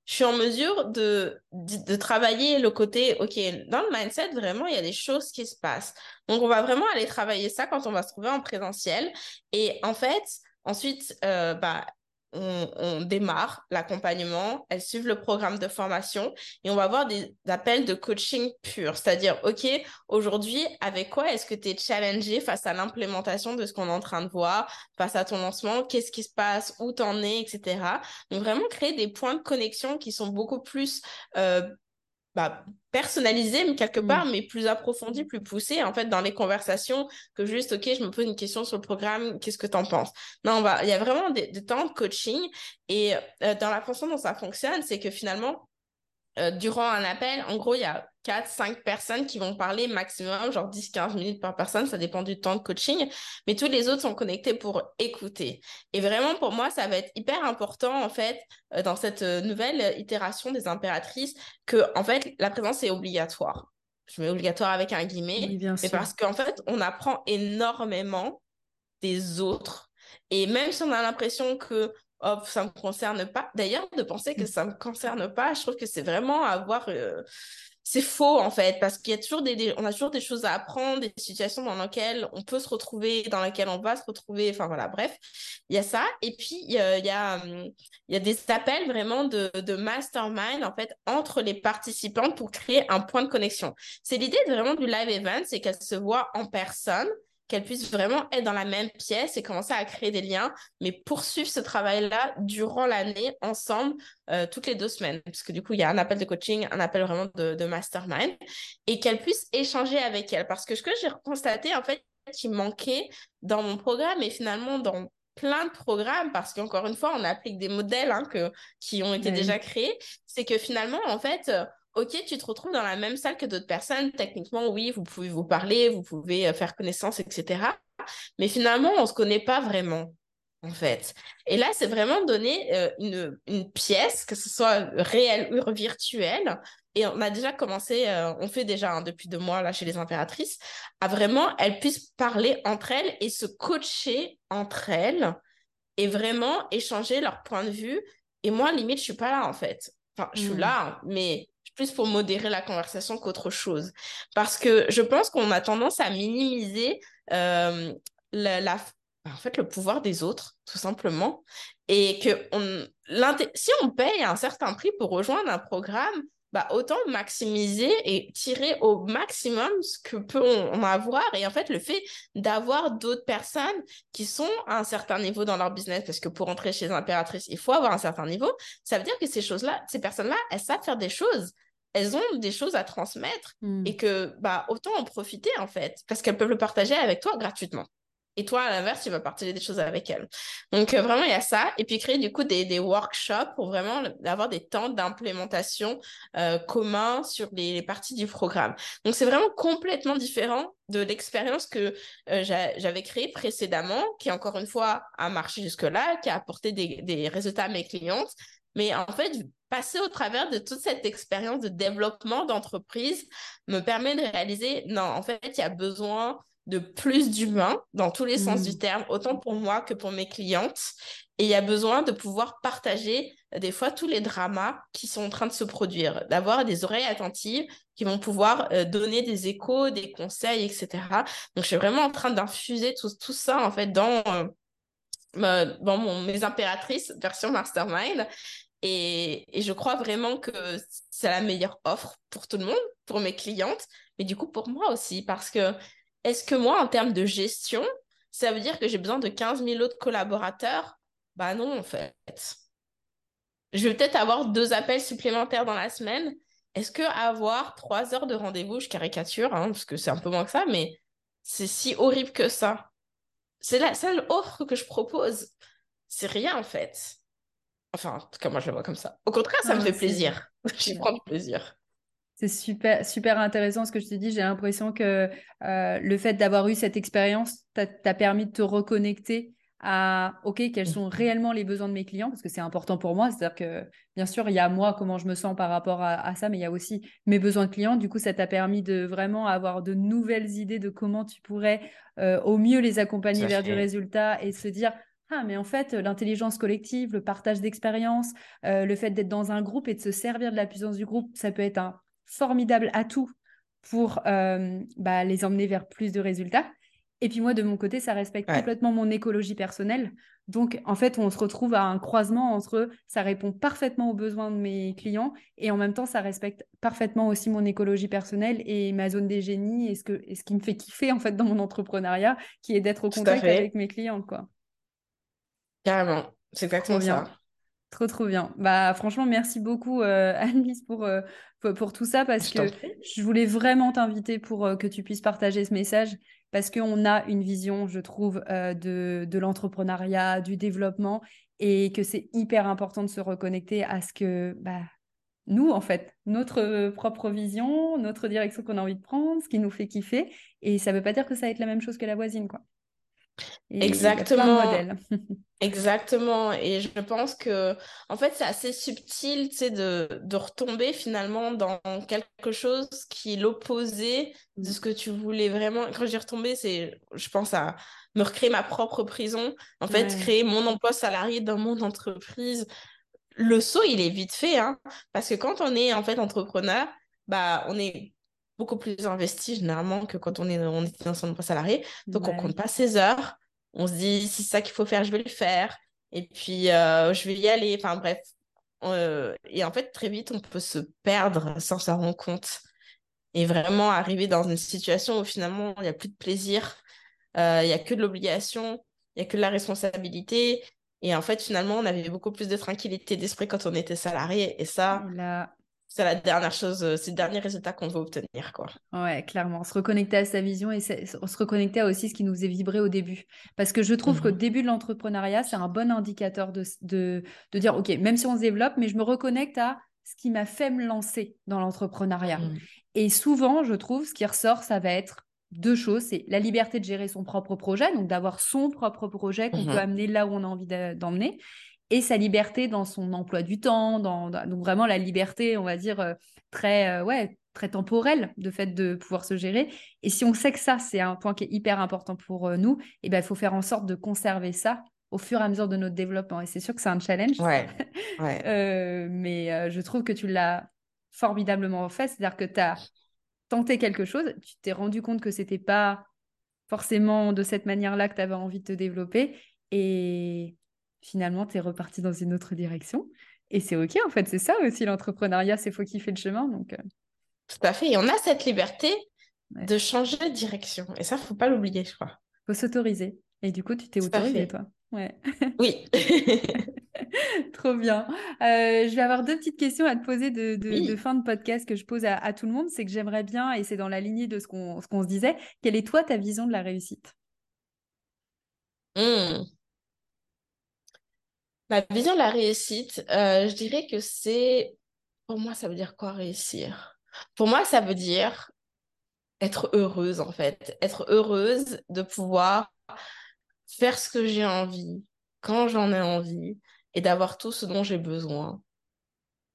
je suis en mesure de, de, travailler le côté, OK, dans le mindset, vraiment, il y a des choses qui se passent. Donc, on va vraiment aller travailler ça quand on va se trouver en présentiel. Et en fait, ensuite, euh, bah, on, démarre l'accompagnement, elles suivent le programme de formation et on va avoir des appels de coaching pur. C'est-à-dire, OK, aujourd'hui, avec quoi est-ce que tu es challengé face à l'implémentation de ce qu'on est en train de voir, face à ton lancement, qu'est-ce qui se passe, où t'en es, etc. Donc, vraiment créer des points de connexion qui sont beaucoup plus euh, bah, personnalisé, mais quelque mm. part, mais plus approfondi, plus poussé, en fait, dans les conversations, que juste, OK, je me pose une question sur le programme, qu'est-ce que tu en penses? Non, il y a vraiment des, temps de coaching. Et euh, dans la façon dont ça fonctionne, c'est que finalement, euh, durant un appel, en gros, il y a 4, 5 personnes qui vont parler maximum, genre 10, 15 minutes par personne, ça dépend du temps de coaching, mais tous les autres sont connectés pour écouter. Et vraiment, pour moi, ça va être hyper important, en fait, euh, dans cette euh, nouvelle itération des impératrices, que, en fait, la présence est obligatoire. Je mets obligatoire avec un guillemet, mais parce qu'en fait, on apprend énormément des autres. Et même si on a l'impression que oh, ça ne me concerne pas. D'ailleurs, de penser que ça ne me concerne pas, je trouve que c'est vraiment avoir... Euh, c'est faux en fait parce qu'il y a toujours des, on a toujours des choses à apprendre des situations dans lesquelles on peut se retrouver dans lesquelles on va se retrouver enfin voilà bref il y a ça. Et puis il y a il y a, y a des appels vraiment de, de mastermind en fait entre les participantes pour créer un point de connexion. C'est l'idée vraiment du live event c'est qu'elles se voient en personne qu'elles puissent vraiment être dans la même pièce et commencer à créer des liens, mais poursuivre ce travail-là durant l'année ensemble, euh, toutes les deux semaines. Parce que du coup, il y a un appel de coaching, un appel vraiment de, mastermind, et qu'elles puissent échanger avec elles. Parce que ce que j'ai constaté, en fait, qui manquait dans mon programme et finalement dans plein de programmes, parce qu'encore une fois, on applique des modèles hein, que, qui ont été déjà créés, c'est que finalement, en fait, ok, tu te retrouves dans la même salle que d'autres personnes. Techniquement, oui, vous pouvez vous parler, vous pouvez euh, faire connaissance, etc. Mais finalement, on ne se connaît pas vraiment, en fait. Et là, c'est vraiment donner euh, une, une, pièce, que ce soit réelle ou virtuelle. Et on a déjà commencé, euh, on fait déjà hein, depuis deux mois là chez les impératrices, à vraiment elles puissent parler entre elles et se coacher entre elles et vraiment échanger leur point de vue. Et moi, limite, je suis pas là en fait. Enfin, je suis mmh. là, hein, mais plus pour modérer la conversation qu'autre chose. Parce que je pense qu'on a tendance à minimiser euh, la, en fait, le pouvoir des autres, tout simplement. Et que on, si on paye un certain prix pour rejoindre un programme, bah, autant maximiser et tirer au maximum ce que peut on, avoir. Et en fait, le fait d'avoir d'autres personnes qui sont à un certain niveau dans leur business, parce que pour entrer chez l'impératrice, il faut avoir un certain niveau, ça veut dire que ces choses-là, ces personnes-là, elles savent faire des choses. Elles ont des choses à transmettre Hmm. et que bah autant en profiter en fait parce qu'elles peuvent le partager avec toi gratuitement. Et toi, à l'inverse, tu vas partager des choses avec elles. Donc, euh, vraiment, il y a ça. Et puis, créer du coup des, workshops pour vraiment avoir des temps d'implémentation euh, communs sur les, parties du programme. Donc, c'est vraiment complètement différent de l'expérience que euh, j'a- j'avais créée précédemment, qui, encore une fois, a marché jusque-là, qui a apporté des, des résultats à mes clientes. Mais en fait, passer au travers de toute cette expérience de développement d'entreprise me permet de réaliser, non, en fait, il y a besoin de plus d'humains dans tous les sens Mm. du terme, autant pour moi que pour mes clientes. Et il y a besoin de pouvoir partager euh, des fois tous les dramas qui sont en train de se produire, d'avoir des oreilles attentives qui vont pouvoir euh, donner des échos, des conseils, etc. Donc, je suis vraiment en train d'infuser tout, tout ça, en fait, dans, euh, dans mon, mes impératrices version mastermind. Et, et je crois vraiment que c'est la meilleure offre pour tout le monde, pour mes clientes, mais du coup pour moi aussi, parce que est-ce que moi, en termes de gestion, ça veut dire que j'ai besoin de 15 000 autres collaborateurs? Bah non, en fait. Je vais peut-être avoir deux appels supplémentaires dans la semaine. Est-ce que avoir trois heures de rendez-vous, je caricature, hein, parce que c'est un peu moins que ça, mais c'est si horrible que ça? C'est la seule offre que je propose. C'est rien, en fait. Enfin, en tout cas, moi, je le vois comme ça. Au contraire, ça Ah, me fait c'est- plaisir. J'y prends du plaisir. C'est super, super intéressant ce que je te dis. J'ai l'impression que euh, le fait d'avoir eu cette expérience t'a permis de te reconnecter à, OK, quels sont réellement les besoins de mes clients, parce que c'est important pour moi. C'est-à-dire que, bien sûr, il y a moi, comment je me sens par rapport à, à ça, mais il y a aussi mes besoins de clients. Du coup, ça t'a permis de vraiment avoir de nouvelles idées de comment tu pourrais euh, au mieux les accompagner vers du résultat et se dire, ah, mais en fait, l'intelligence collective, le partage d'expériences, euh, le fait d'être dans un groupe et de se servir de la puissance du groupe, ça peut être un formidable atout pour euh, bah, les emmener vers plus de résultats. Et puis moi, de mon côté, ça respecte Ouais. complètement mon écologie personnelle. Donc, en fait, on se retrouve à un croisement entre ça répond parfaitement aux besoins de mes clients et en même temps, ça respecte parfaitement aussi mon écologie personnelle et ma zone des génies et ce, que, et ce qui me fait kiffer en fait dans mon entrepreneuriat, qui est d'être au Tout contact avec mes clients, quoi. Carrément. C'est exactement ça. Trop, trop bien. Bah, franchement, merci beaucoup, euh, Annelise, pour, euh, pour, pour tout ça, parce Je que je voulais vraiment t'inviter pour euh, que tu puisses partager ce message, parce qu'on a une vision, je trouve, euh, de, de l'entrepreneuriat, du développement, et que c'est hyper important de se reconnecter à ce que bah, nous, en fait, notre propre vision, notre direction qu'on a envie de prendre, ce qui nous fait kiffer, et ça ne veut pas dire que ça va être la même chose que la voisine, quoi. Et Exactement. Exactement. Et je pense que, en fait, c'est assez subtil, tu sais, de, de retomber finalement dans quelque chose qui est l'opposé de Mm. ce que tu voulais vraiment. Quand j'y retombé, c'est, je pense à me recréer ma propre prison. En fait, Ouais. créer mon emploi salarié dans mon entreprise. Le saut, il est vite fait, hein. Parce que quand on est, en fait, entrepreneur, bah, on est beaucoup plus investi généralement que quand on est, on est dans son emploi salarié. Donc, on compte pas ses heures. On se dit, si c'est ça qu'il faut faire, je vais le faire. Et puis, euh, je vais y aller. Enfin, bref. Euh, et en fait, très vite, on peut se perdre sans s'en rendre compte. Et vraiment arriver dans une situation où finalement, il n'y a plus de plaisir. Euh, Il n'y a que de l'obligation. Il n'y a que de la responsabilité. Et en fait, finalement, on avait beaucoup plus de tranquillité d'esprit quand on était salarié. Et ça, c'est la dernière chose, euh, c'est le dernier résultat qu'on veut obtenir, quoi. Ouais, clairement. Se reconnecter à sa vision et se reconnecter à aussi ce qui nous faisait vibrer au début. Parce que je trouve qu'au Mhm. début de l'entrepreneuriat, c'est un bon indicateur de, de, de dire, OK, même si on se développe, mais je me reconnecte à ce qui m'a fait me lancer dans l'entrepreneuriat. Mhm. Et souvent, je trouve, ce qui ressort, ça va être deux choses. C'est la liberté de gérer son propre projet, donc d'avoir son propre projet qu'on peut Mhm. amener là où on a envie d'emmener, et sa liberté dans son emploi du temps, dans, dans- donc vraiment la liberté, on va dire, euh, très, euh, ouais, très temporelle, de fait de pouvoir se gérer. Et si on sait que ça, c'est un point qui est hyper important pour euh, nous, et ben, il faut faire en sorte de conserver ça au fur et à mesure de notre développement. Et c'est sûr que c'est un challenge, Ouais, ouais. euh, mais euh, je trouve que tu l'as formidablement fait. C'est-à-dire que tu as tenté quelque chose, tu t'es rendu compte que c'était pas forcément de cette manière-là que tu avais envie de te développer, et finalement, tu es reparti dans une autre direction. Et c'est OK, en fait, c'est ça aussi l'entrepreneuriat, c'est faut kiffer le chemin. Donc, Tout à fait. Et on a cette liberté de changer de direction. Et ça, faut pas l'oublier, je crois. faut s'autoriser. Et du coup, tu t'es autorisé, toi. Ouais. Oui. Trop bien. Euh, je vais avoir deux petites questions à te poser de, fin de podcast que je pose à, tout le monde. C'est que j'aimerais bien, et c'est dans la lignée de ce qu'on se disait, quelle est toi ta vision de la réussite? Mmh. Ma vision de la réussite, euh, je dirais que c'est... Pour moi, ça veut dire quoi réussir? Pour moi, ça veut dire être heureuse, en fait. Être heureuse de pouvoir faire ce que j'ai envie, quand j'en ai envie, et d'avoir tout ce dont j'ai besoin.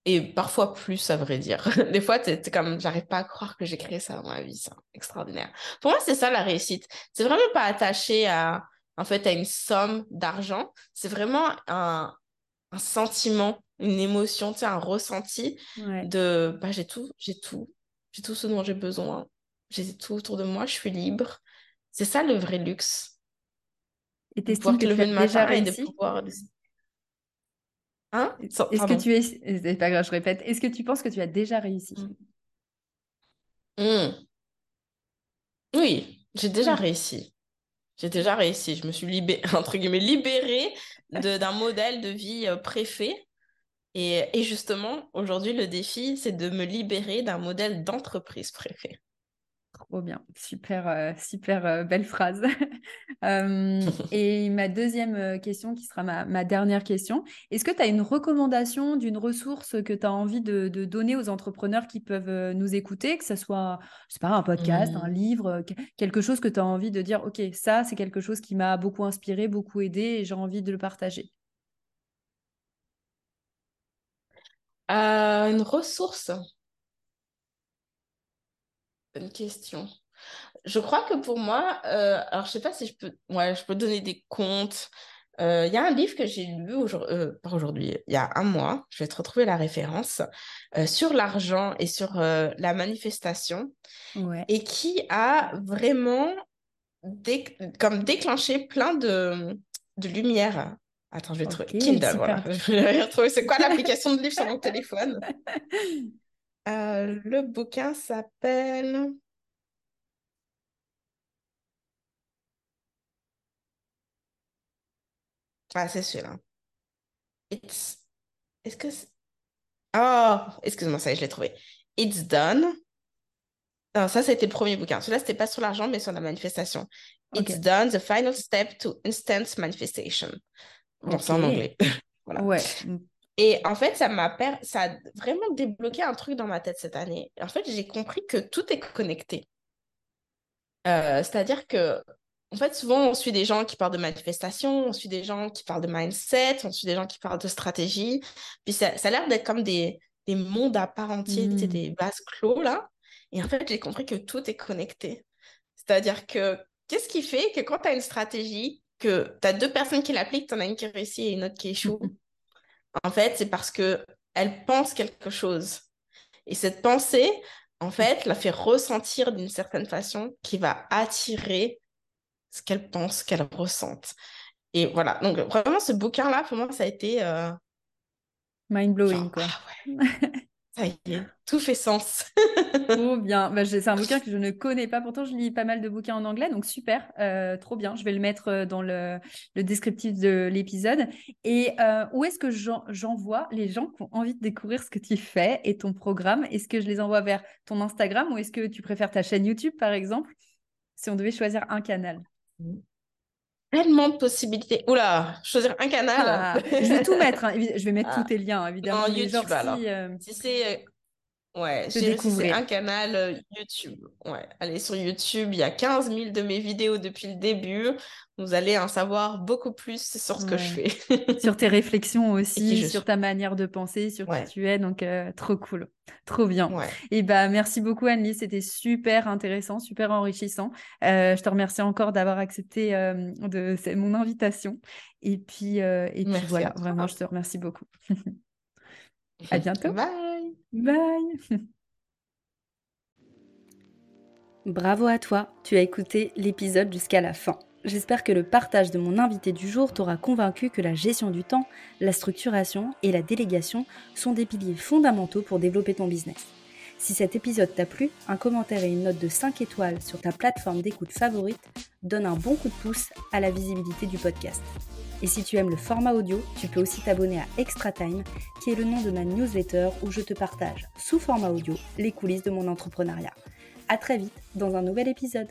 Et parfois plus, à vrai dire. Des fois, es, comme, j'arrive pas à croire que j'ai créé ça dans ma vie, c'est extraordinaire. Pour moi, c'est ça la réussite. C'est vraiment pas attaché à, en fait, à une somme d'argent. C'est vraiment un, un sentiment, une émotion, tu sais, un ressenti de, bah, j'ai tout, j'ai tout, j'ai tout ce dont j'ai besoin. J'ai tout autour de moi, je suis libre. C'est ça le vrai luxe. Et t'estimes que tu as déjà réussi? pouvoir... Hein? Est-ce que tu es... C'est pas grave, je répète. Est-ce que tu penses que tu as déjà réussi? Mmh. Mmh. Oui, j'ai déjà réussi. J'ai déjà réussi. Je me suis libérée, libérée d'un modèle de vie euh, préfet. Et, et justement, aujourd'hui, le défi, c'est de me libérer d'un modèle d'entreprise préfet. Trop bien, super, euh, super euh, belle phrase. Euh, et ma deuxième question, qui sera ma, dernière question, est-ce que tu as une recommandation d'une ressource que tu as envie de, donner aux entrepreneurs qui peuvent nous écouter, que ce soit, je sais pas, un podcast, un mmh. livre, quelque chose que tu as envie de dire, OK, ça, c'est quelque chose qui m'a beaucoup inspiré, beaucoup aidé et j'ai envie de le partager? Une ressource? Bonne question. Je crois que pour moi, euh, alors je sais pas si je peux, ouais, je peux donner des comptes. Euh, il y a un livre que j'ai lu aujourd'hui, euh, pas aujourd'hui, il y a un mois, je vais te retrouver la référence, sur l'argent et sur la manifestation, et qui a vraiment comme déclenché plein de, de lumière. Attends, je vais trouver Kindle, voilà. Je vais retrouver c'est quoi l'application de livre sur mon téléphone? Euh, le bouquin s'appelle... Ah, c'est celui-là. It's... Est-ce que... Oh, excuse-moi, ça y est, je l'ai trouvé. It's Done. Non, ça, c'était le premier bouquin. Celui-là, c'était pas sur l'argent, mais sur la manifestation. It's Done, the final step to instant manifestation. Bon, c'est en anglais. voilà. Ouais. Et en fait, ça m'a ça a vraiment débloqué un truc dans ma tête cette année. En fait, j'ai compris que tout est connecté. Euh, c'est-à-dire que, en fait, souvent, on suit des gens qui parlent de manifestation, on suit des gens qui parlent de mindset, on suit des gens qui parlent de stratégie. Puis ça, ça a l'air d'être comme des, des mondes à part entière, mmh. des vases clos, là. Et en fait, j'ai compris que tout est connecté. C'est-à-dire que, qu'est-ce qui fait que quand tu as une stratégie, que tu as deux personnes qui l'appliquent, tu en as une qui réussit et une autre qui échoue, en fait, c'est parce que elle pense quelque chose. Et cette pensée, en fait, la fait ressentir d'une certaine façon qui va attirer ce qu'elle pense, qu'elle ressente. Et voilà. Donc, vraiment, ce bouquin-là, pour moi, ça a été. Euh, Mind-blowing, quoi. Ah ça y est, tout fait sens. trop bien. Bah, c'est un bouquin que je ne connais pas. Pourtant, je lis pas mal de bouquins en anglais, donc super, euh, trop bien. Je vais le mettre euh, dans le, descriptif de l'épisode. Et euh, où est-ce que j'envoie les gens qui ont envie de découvrir ce que tu fais et ton programme? Est-ce que je les envoie vers ton Instagram ou est-ce que tu préfères ta chaîne YouTube, par exemple Si on devait choisir un canal? Tellement de possibilités. Oula, choisir un canal. Ah, je vais tout mettre. Hein. Je vais mettre tous tes liens, évidemment. En YouTube, alors. si c'est Ouais, c'est un canal euh, YouTube. Ouais, allez sur YouTube, il y a 15 000 de mes vidéos depuis le début. Vous allez en savoir beaucoup plus sur ce que je fais. sur tes réflexions aussi, sur ta manière de penser, sur qui tu es. Donc, euh, trop cool. Trop bien. Et bah, merci beaucoup, Anne-Lise. C'était super intéressant, super enrichissant. Euh, je te remercie encore d'avoir accepté de mon invitation. Et puis, et puis voilà, vraiment, je te remercie beaucoup. à bientôt. Bye. Bye Bravo à toi, tu as écouté l'épisode jusqu'à la fin. J'espère que le partage de mon invité du jour t'aura convaincu que la gestion du temps, la structuration et la délégation sont des piliers fondamentaux pour développer ton business. Si cet épisode t'a plu, un commentaire et une note de 5 étoiles sur ta plateforme d'écoute favorite donne un bon coup de pouce à la visibilité du podcast. Et si tu aimes le format audio, tu peux aussi t'abonner à Extra Time, qui est le nom de ma newsletter où je te partage, sous format audio, les coulisses de mon entrepreneuriat. À très vite dans un nouvel épisode.